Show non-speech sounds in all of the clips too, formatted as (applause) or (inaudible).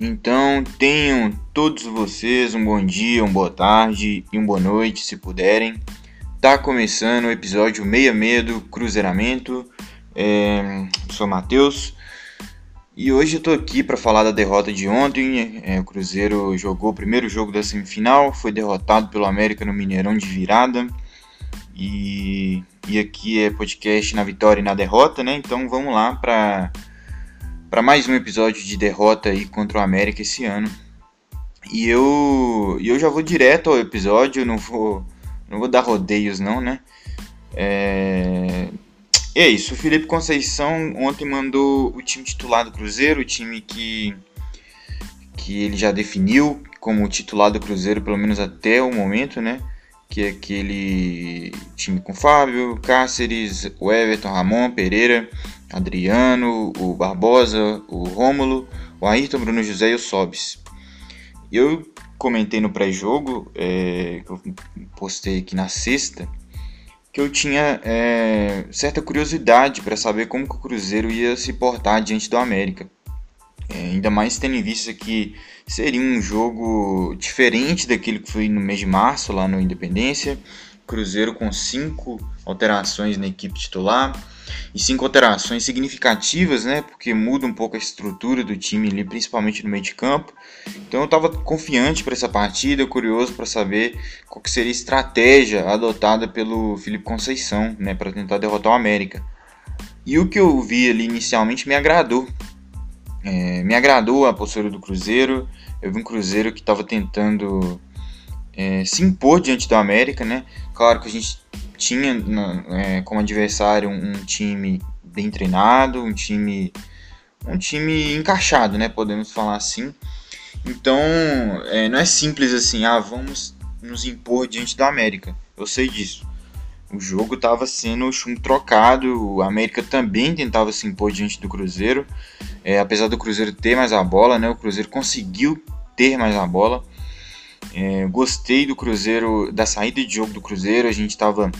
Então tenham todos vocês um bom dia, uma boa tarde e uma boa noite, se puderem. Tá começando o episódio 66 do Cruzeiramento. É, sou Matheus e hoje eu tô aqui para falar da derrota de ontem. É, o Cruzeiro jogou o primeiro jogo da semifinal, foi derrotado pelo América no Mineirão de virada. E, e aqui é podcast na vitória e na derrota, né? Então vamos lá para para mais um episódio de derrota aí contra o América esse ano. E eu, eu já vou direto ao episódio, não vou, não vou dar rodeios não, né? É, é isso, o Felipe Conceição ontem mandou o time titular do Cruzeiro, o time que, que ele já definiu como titular do Cruzeiro, pelo menos até o momento, né? Que é aquele time com Fábio, Cáceres, Everton, Ramon, Pereira, Adriano, o Barbosa, o Rômulo, o Ayrton, Bruno José e o Sobis. Eu comentei no pré-jogo, é, que eu postei aqui na sexta, que eu tinha é, certa curiosidade para saber como o Cruzeiro ia se portar diante do América. É, ainda mais tendo em vista que seria um jogo diferente daquele que foi no mês de março, lá no Independência. Cruzeiro com cinco alterações na equipe titular e cinco alterações significativas, né? Porque muda um pouco a estrutura do time ali, principalmente no meio de campo. Então eu estava confiante para essa partida, curioso para saber qual seria a estratégia adotada pelo Felipe Conceição, né? Para tentar derrotar o América. E o que eu vi ali inicialmente me agradou. É, me agradou a postura do Cruzeiro. Eu vi um Cruzeiro que estava tentando é, se impor diante do América, né? Claro que a gente tinha é, como adversário um, time bem treinado, um time um time encaixado, né? Podemos falar assim. Então, é, não é simples assim, ah, vamos nos impor diante do América. Eu sei disso. O jogo estava sendo trocado, o América também tentava se impor diante do Cruzeiro. É, apesar do Cruzeiro ter mais a bola, né, o Cruzeiro conseguiu ter mais a bola. É, gostei do Cruzeiro, da saída de jogo do Cruzeiro. A gente estava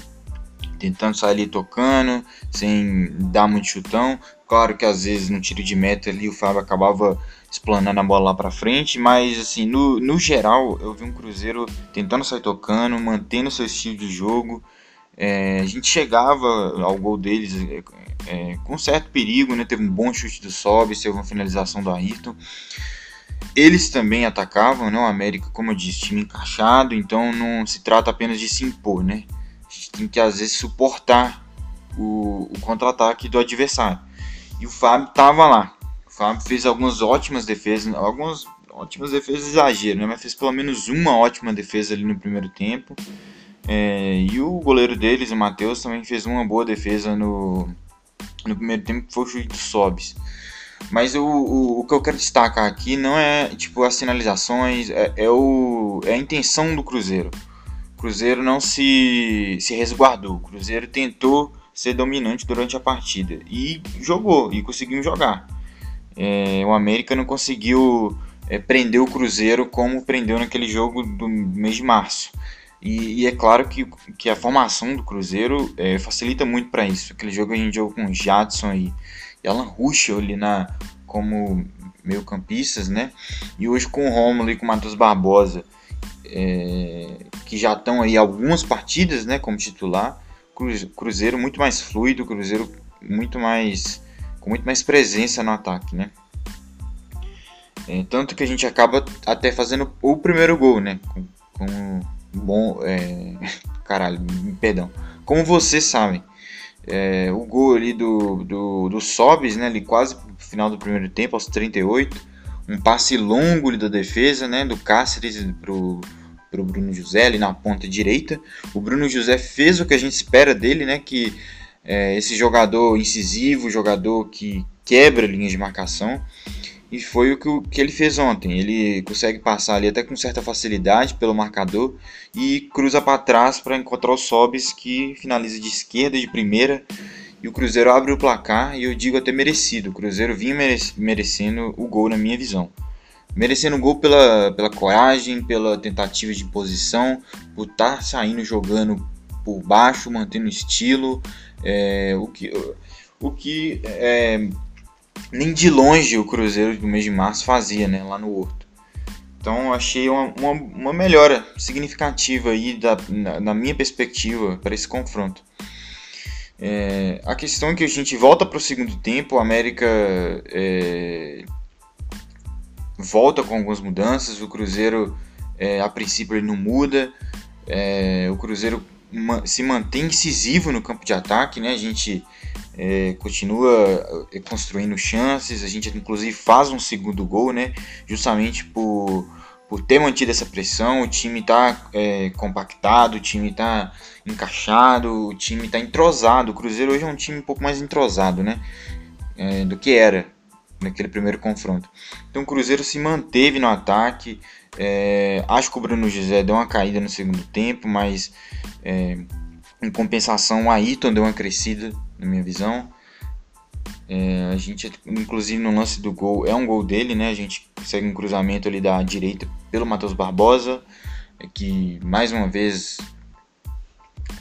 tentando sair ali tocando, sem dar muito chutão. Claro que às vezes no tiro de meta ali o Fábio acabava explanando a bola lá para frente, mas assim, no, no geral eu vi um Cruzeiro tentando sair tocando, mantendo seu estilo de jogo. É, a gente chegava ao gol deles é, é, com certo perigo, né? Teve um bom chute do Sobe, teve uma finalização do Ayrton. Eles também atacavam, né? O América, como eu disse, time encaixado, então não se trata apenas de se impor, né? A gente tem que às vezes suportar o, o contra-ataque do adversário. E o Fábio estava lá. O Fábio fez algumas ótimas defesas, algumas ótimas defesas exagero, né? Mas fez pelo menos uma ótima defesa ali no primeiro tempo. É, e o goleiro deles, o Matheus, também fez uma boa defesa no, no primeiro tempo, que foi o chute do Sobis. Mas o, o, o, que eu quero destacar aqui não é tipo as sinalizações, é, é, o, é a intenção do Cruzeiro. O Cruzeiro não se, se resguardou, o Cruzeiro tentou ser dominante durante a partida e jogou, e conseguiu jogar. É, o América não conseguiu é, prender o Cruzeiro como prendeu naquele jogo do mês de março. E, e, é claro que, que a formação do Cruzeiro é, facilita muito para isso. Aquele jogo a gente jogou com o Jadson e e Alan Ruschel ali na, como meio campistas, né? E hoje com o Romulo e com o Matheus Barbosa, é, que já estão aí algumas partidas, né, como titular. Cruzeiro muito mais fluido, Cruzeiro muito mais com muito mais presença no ataque, né? É, tanto que a gente acaba até fazendo o primeiro gol, né? Com, com bom, é, (laughs) caralho, perdão. Como vocês sabem, é, o gol ali do, do, do Sobis, né, ali quase no final do primeiro tempo, aos 38. Um passe longo ali da defesa, né, do Cáceres pro, pro Bruno José ali na ponta direita. O Bruno José fez o que a gente espera dele, né, que é, esse jogador incisivo, jogador que quebra linhas de marcação. E foi o que, que ele fez ontem. Ele consegue passar ali até com certa facilidade pelo marcador e cruza para trás para encontrar o Sobis que finaliza de esquerda e de primeira. E o Cruzeiro abre o placar e eu digo até merecido. O Cruzeiro vinha merecendo o gol na minha visão. Merecendo o gol pela, pela coragem, pela tentativa de posição, por estar tá saindo jogando por baixo, mantendo o estilo. É, o que, o que é, nem de longe o Cruzeiro do mês de março fazia, né, lá no Horto. Então achei uma, uma, uma, melhora significativa aí da, na, na minha perspectiva para esse confronto. É, a questão é que a gente volta para o segundo tempo, o América é, volta com algumas mudanças, o Cruzeiro é, a princípio ele não muda, é, o Cruzeiro se mantém incisivo no campo de ataque, né? A gente é, continua é, construindo chances, a gente inclusive faz um segundo gol, né? Justamente por, por ter mantido essa pressão, o time está é, compactado, o time está encaixado, o time está entrosado. O Cruzeiro hoje é um time um pouco mais entrosado, né? É, do que era naquele primeiro confronto. Então o Cruzeiro se manteve no ataque. É, acho que o Bruno José deu uma caída no segundo tempo, mas é, em compensação o Ayrton deu uma crescida, na minha visão. É, a gente, inclusive no lance do gol, é um gol dele, né? A gente consegue um cruzamento ali da direita pelo Matheus Barbosa, que mais uma vez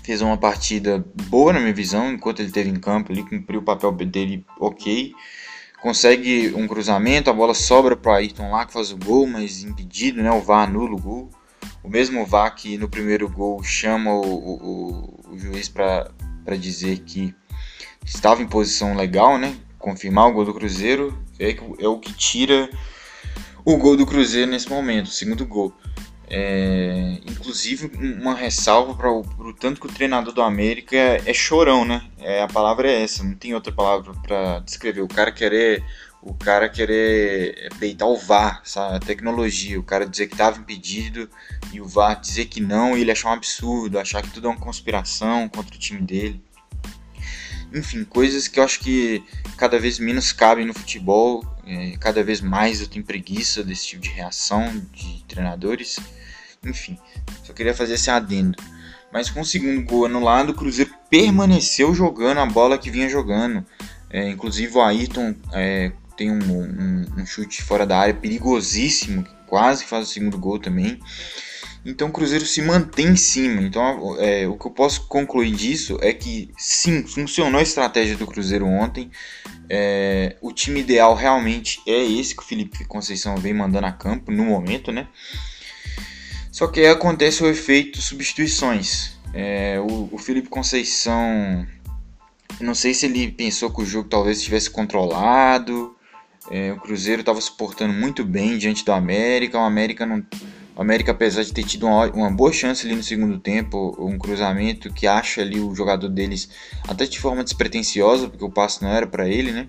fez uma partida boa na minha visão, enquanto ele esteve em campo, ele cumpriu o papel dele ok consegue um cruzamento, a bola sobra para Ayrton lá que faz o gol, mas impedido, né? O VAR anula o gol. O mesmo VAR que no primeiro gol chama o, o, o juiz para dizer que estava em posição legal, né? Confirmar o gol do Cruzeiro é, é o que tira o gol do Cruzeiro nesse momento, o segundo gol. É, inclusive, uma ressalva para o tanto que o treinador do América é, é, chorão, né? É, a palavra é essa, não tem outra palavra para descrever. O cara querer, o cara querer peitar o VAR, sabe? a tecnologia, o cara dizer que estava impedido e o VAR dizer que não e ele achar um absurdo, achar que tudo é uma conspiração contra o time dele. Enfim, coisas que eu acho que cada vez menos cabem no futebol, é, cada vez mais eu tenho preguiça desse tipo de reação de treinadores. Enfim, só queria fazer esse adendo. Mas com o segundo gol anulado, o Cruzeiro permaneceu jogando a bola que vinha jogando. É, inclusive o Ayrton é, tem um, um, um, chute fora da área perigosíssimo, quase faz o segundo gol também. Então o Cruzeiro se mantém em cima. Então é, o que eu posso concluir disso é que sim, funcionou a estratégia do Cruzeiro ontem. É, o time ideal realmente é esse que o Felipe Conceição vem mandando a campo no momento, né? Só que aí acontece o efeito substituições. É, o, o Felipe Conceição, não sei se ele pensou que o jogo talvez estivesse controlado. É, o Cruzeiro estava suportando muito bem diante do América. O América não, o América, apesar de ter tido uma, uma, boa chance ali no segundo tempo, um cruzamento que acha ali o jogador deles até de forma despretensiosa, porque o passe não era para ele, né?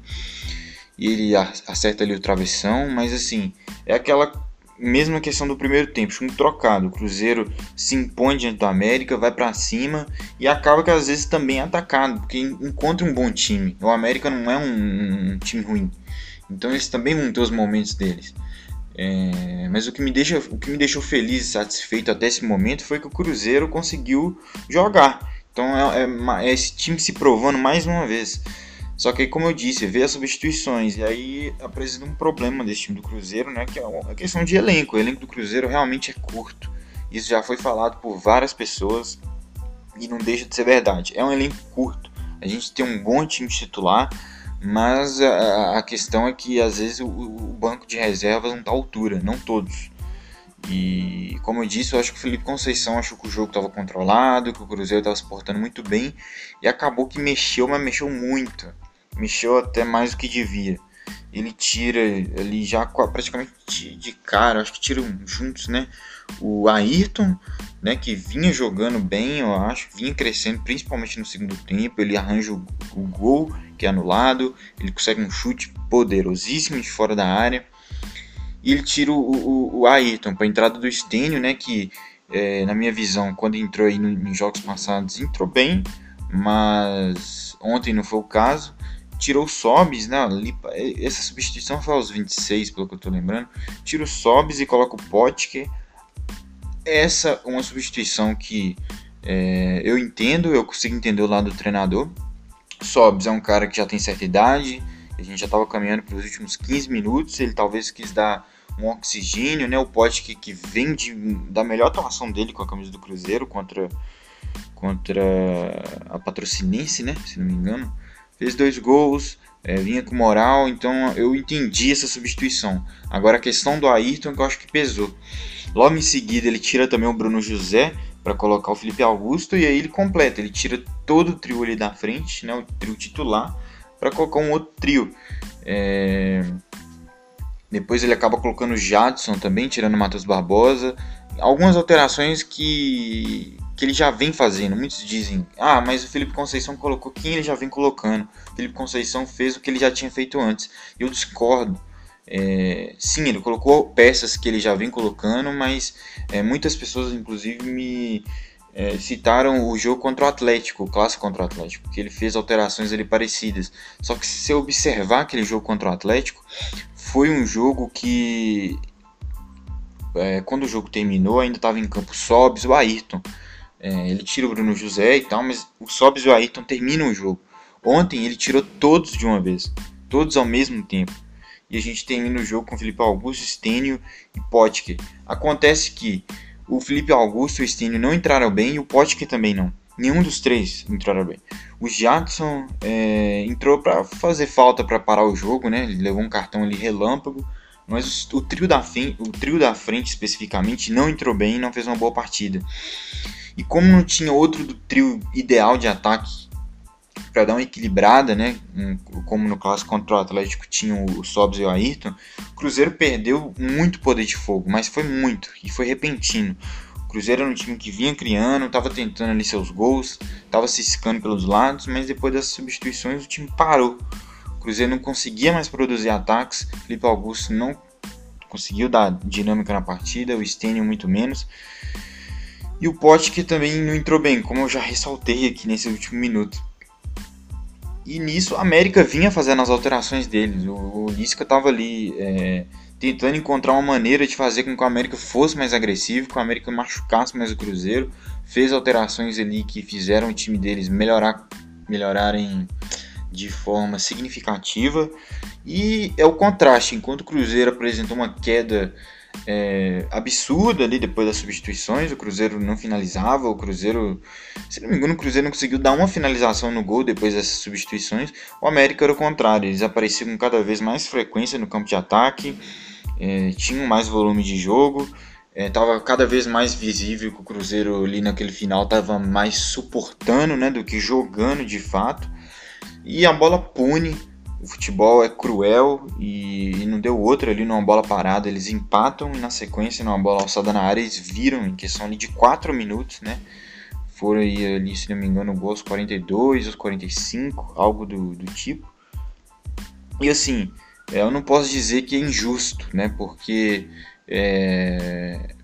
E ele acerta ali o travessão, mas assim, é aquela mesma questão do primeiro tempo, um trocado. O Cruzeiro se impõe diante do América, vai para cima e acaba que às vezes também é atacado, porque encontra um bom time. O América não é um, um time ruim. Então eles também ter os momentos deles. É, mas o que, me deixa, o que me deixou feliz e satisfeito até esse momento foi que o Cruzeiro conseguiu jogar. Então é, é, é esse time se provando mais uma vez. Só que, como eu disse, vê as substituições e aí apresenta um problema desse time do Cruzeiro, né? Que é a questão de elenco. O elenco do Cruzeiro realmente é curto. Isso já foi falado por várias pessoas e não deixa de ser verdade. É um elenco curto. A gente tem um bom time titular, mas a, a questão é que às vezes o, o banco de reservas não está à altura, não todos. E como eu disse, eu acho que o Felipe Conceição achou que o jogo estava controlado, que o Cruzeiro estava se portando muito bem e acabou que mexeu, mas mexeu muito mexeu até mais do que devia. Ele tira ali já praticamente de cara, acho que tiram juntos, né? O Ayrton, né, que vinha jogando bem, eu acho, vinha crescendo, principalmente no segundo tempo. Ele arranja o, gol que é anulado, ele consegue um chute poderosíssimo de fora da área. E ele tira o, o, o Ayrton para a entrada do Stênio, né, que é, na minha visão, quando entrou aí no, em jogos passados, entrou bem, mas ontem não foi o caso tirou o Sobis, né? Essa substituição foi aos 26, pelo que eu tô lembrando. Tira o Sobis e coloca o Potker. Essa é uma substituição que é, eu entendo, eu consigo entender o lado do treinador. Sobis é um cara que já tem certa idade, a gente já estava caminhando para os últimos 15 minutos, ele talvez quis dar um oxigênio, né? O Potker que vem de, da melhor atuação dele com a camisa do Cruzeiro contra, contra a Patrocinense, né? Se não me engano fez dois gols, é, vinha com moral, então eu entendi essa substituição. Agora a questão do Ayrton que eu acho que pesou. Logo em seguida ele tira também o Bruno José para colocar o Felipe Augusto e aí ele completa, ele tira todo o trio ali da frente, né, o trio titular, para colocar um outro trio. É... Depois ele acaba colocando o Jadson também, tirando o Matheus Barbosa. Algumas alterações que que ele já vem fazendo. Muitos dizem, ah, mas o Felipe Conceição colocou quem ele já vem colocando. O Felipe Conceição fez o que ele já tinha feito antes. Eu discordo. É, sim, ele colocou peças que ele já vem colocando, mas é, muitas pessoas, inclusive, me é, citaram o jogo contra o Atlético, o clássico contra o Atlético, que ele fez alterações ali parecidas. Só que se você observar aquele jogo contra o Atlético, foi um jogo que, é, quando o jogo terminou, ainda estava em campo Sobs, o Ayrton. É, ele tira o Bruno José e tal, mas o Sobs e o Ayrton terminam o jogo. Ontem ele tirou todos de uma vez, todos ao mesmo tempo. E a gente termina o jogo com Felipe Augusto, Stênio e Potker. Acontece que o Felipe Augusto e o Stênio não entraram bem e o Potker também não. Nenhum dos três entraram bem. O Jackson é, entrou para fazer falta para parar o jogo, né? Ele levou um cartão ali relâmpago. Mas o, trio da frente, o trio da frente especificamente não entrou bem, não fez uma boa partida. E como não tinha outro do trio ideal de ataque para dar uma equilibrada, né? Como no clássico contra o Atlético tinha o Sobs e o Ayrton, o Cruzeiro perdeu muito poder de fogo, mas foi muito e foi repentino. O Cruzeiro era um time que vinha criando, estava tentando ali seus gols, estava ciscando pelos lados, mas depois das substituições o time parou. O Cruzeiro não conseguia mais produzir ataques, Felipe Augusto não conseguiu dar dinâmica na partida, o Stênio muito menos. E o Pote que também não entrou bem, como eu já ressaltei aqui nesse último minuto. E nisso a América vinha fazendo as alterações deles. O, o Lisca estava ali é, tentando encontrar uma maneira de fazer com que o América fosse mais agressivo, que o América machucasse mais o Cruzeiro. Fez alterações ali que fizeram o time deles melhorar, melhorarem de forma significativa. E é o contraste, enquanto o Cruzeiro apresentou uma queda é, absurda ali depois das substituições. O Cruzeiro não finalizava, o Cruzeiro, se não me engano, o Cruzeiro não conseguiu dar uma finalização no gol depois dessas substituições. O América era o contrário, eles apareciam com cada vez mais frequência no campo de ataque, é, tinham mais volume de jogo. Estava é, cada vez mais visível que o Cruzeiro ali naquele final estava mais suportando né, do que jogando de fato. E a bola pune o futebol é cruel e, e, não deu outra ali numa bola parada. Eles empatam e na sequência, numa bola alçada na área, eles viram em questão ali de 4 minutos, né? Foram aí, ali, se não me engano, gols 42 ou 45, algo do, do tipo. E assim, é, eu não posso dizer que é injusto, né? Porque é,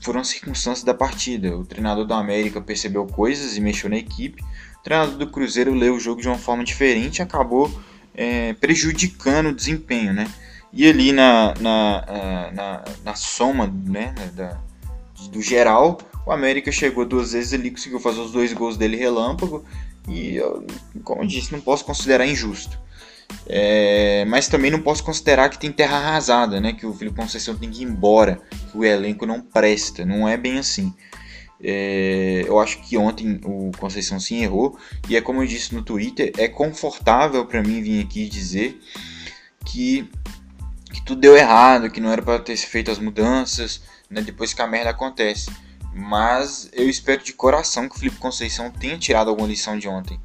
foram circunstâncias da partida. O treinador do América percebeu coisas e mexeu na equipe. O treinador do Cruzeiro leu o jogo de uma forma diferente e acabou é, prejudicando o desempenho, né? E ali na, na, é, na, na soma né, da, do geral, o América chegou duas vezes ali, conseguiu fazer os dois gols dele relâmpago. E, eu, como eu disse, não posso considerar injusto. É, mas também não posso considerar que tem terra arrasada, né? Que o Felipe Conceição tem que ir embora, que o elenco não presta. Não é bem assim. É, eu acho que ontem o Conceição sim errou e é como eu disse no Twitter, é confortável para mim vir aqui dizer que, que tudo deu errado, que não era para ter feito as mudanças, né, depois que a merda acontece. Mas eu espero de coração que o Felipe Conceição tenha tirado alguma lição de ontem.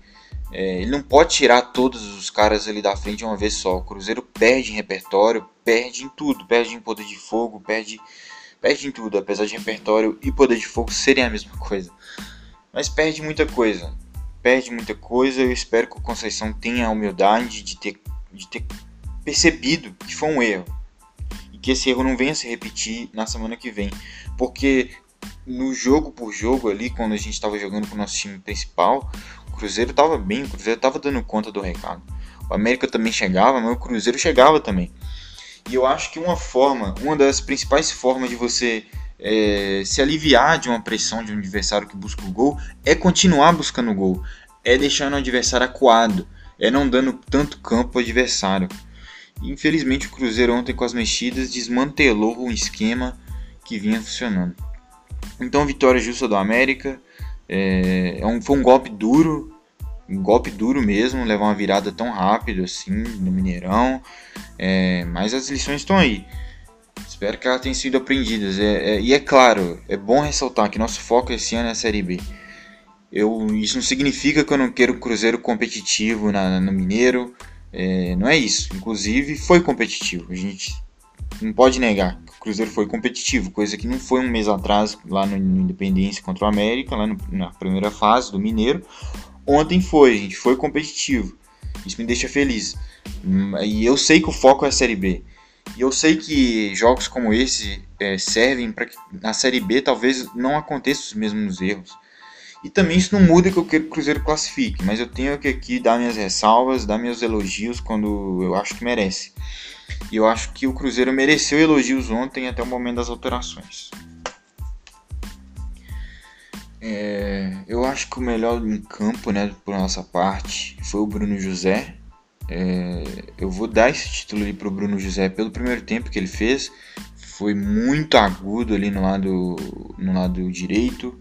É, ele não pode tirar todos os caras ali da frente de uma vez só. O Cruzeiro perde em repertório, perde em tudo, perde em poder de fogo, perde perde em tudo, apesar de repertório e poder de fogo serem a mesma coisa. Mas perde muita coisa. Perde muita coisa. Eu espero que o Conceição tenha a humildade de ter, de ter percebido que foi um erro. E que esse erro não venha se repetir na semana que vem. Porque no jogo por jogo ali, quando a gente estava jogando com o nosso time principal, o Cruzeiro estava bem, o Cruzeiro estava dando conta do recado. O América também chegava, mas o Cruzeiro chegava também. E eu acho que uma forma, uma das principais formas de você é, se aliviar de uma pressão de um adversário que busca o gol é continuar buscando o gol, é deixando o adversário acuado, é não dando tanto campo ao adversário. Infelizmente o Cruzeiro ontem com as mexidas desmantelou um esquema que vinha funcionando. Então vitória justa do América, é, é um, foi um golpe duro, um golpe duro mesmo, levar uma virada tão rápido assim no Mineirão. É, mas as lições estão aí. Espero que elas tenham sido aprendidas. É, é, e é claro, é bom ressaltar que nosso foco esse ano é a Série B. Eu, isso não significa que eu não quero Cruzeiro competitivo na, no Mineiro. É, não é isso. Inclusive, foi competitivo. A gente não pode negar que o Cruzeiro foi competitivo, coisa que não foi um mês atrás lá no, no Independência contra o América, lá no, na primeira fase do Mineiro. Ontem foi, gente foi competitivo. Isso me deixa feliz. E eu sei que o foco é a Série B. E eu sei que jogos como esse é, servem para que na Série B talvez não aconteçam os mesmos erros. E também isso não muda que eu quero que o Cruzeiro classifique, mas eu tenho que aqui dar minhas ressalvas, dar meus elogios quando eu acho que merece. E eu acho que o Cruzeiro mereceu elogios ontem até o momento das alterações. É, eu acho que o melhor em campo, né, por nossa parte, foi o Bruno José. É, eu vou dar esse título ali pro Bruno José pelo primeiro tempo que ele fez. Foi muito agudo ali no lado, no lado direito.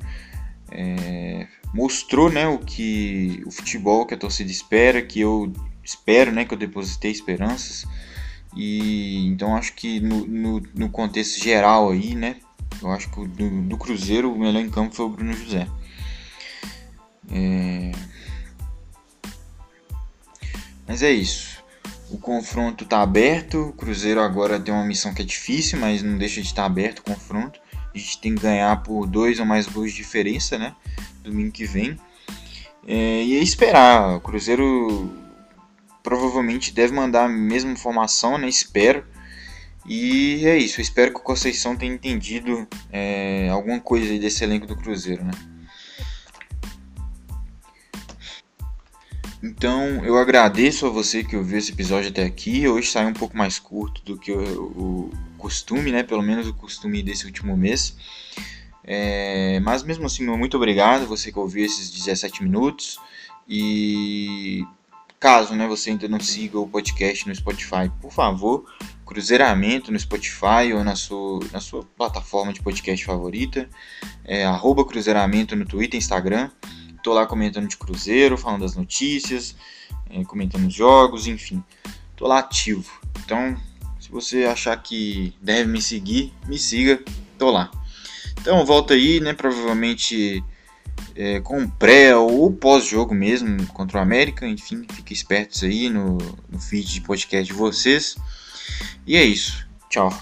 É, mostrou né, o que o futebol que a torcida espera, que eu espero, né, que eu depositei esperanças. E então acho que no, no, no contexto geral aí, né, eu acho que do, do, Cruzeiro o melhor em campo foi o Bruno José. É... Mas é isso. O confronto está aberto. O Cruzeiro agora tem uma missão que é difícil, mas não deixa de estar aberto o confronto. A gente tem que ganhar por dois ou mais gols de diferença, né? Domingo que vem. É, e é esperar. O Cruzeiro provavelmente deve mandar a mesma formação, né? Espero. E é isso. Espero que o Conceição tenha entendido é, alguma coisa desse elenco do Cruzeiro, né? Então eu agradeço a você que ouviu esse episódio até aqui. Hoje saiu um pouco mais curto do que o, o costume, né? Pelo menos o costume desse último mês. É, mas mesmo assim, muito obrigado você que ouviu esses 17 minutos. E caso né, você ainda não siga o podcast no Spotify, por favor, Cruzeiramento no Spotify ou na sua, na sua plataforma de podcast favorita. É, arroba Cruzeiramento no Twitter e Instagram. Tô lá comentando de Cruzeiro, falando das notícias, é, comentando os jogos, enfim. Tô lá ativo. Então, se você achar que deve me seguir, me siga, tô lá. Então, volta aí, né? Provavelmente é, com pré ou pós-jogo mesmo contra o América. Enfim, fique espertos aí no, no feed de podcast de vocês. E é isso. Tchau.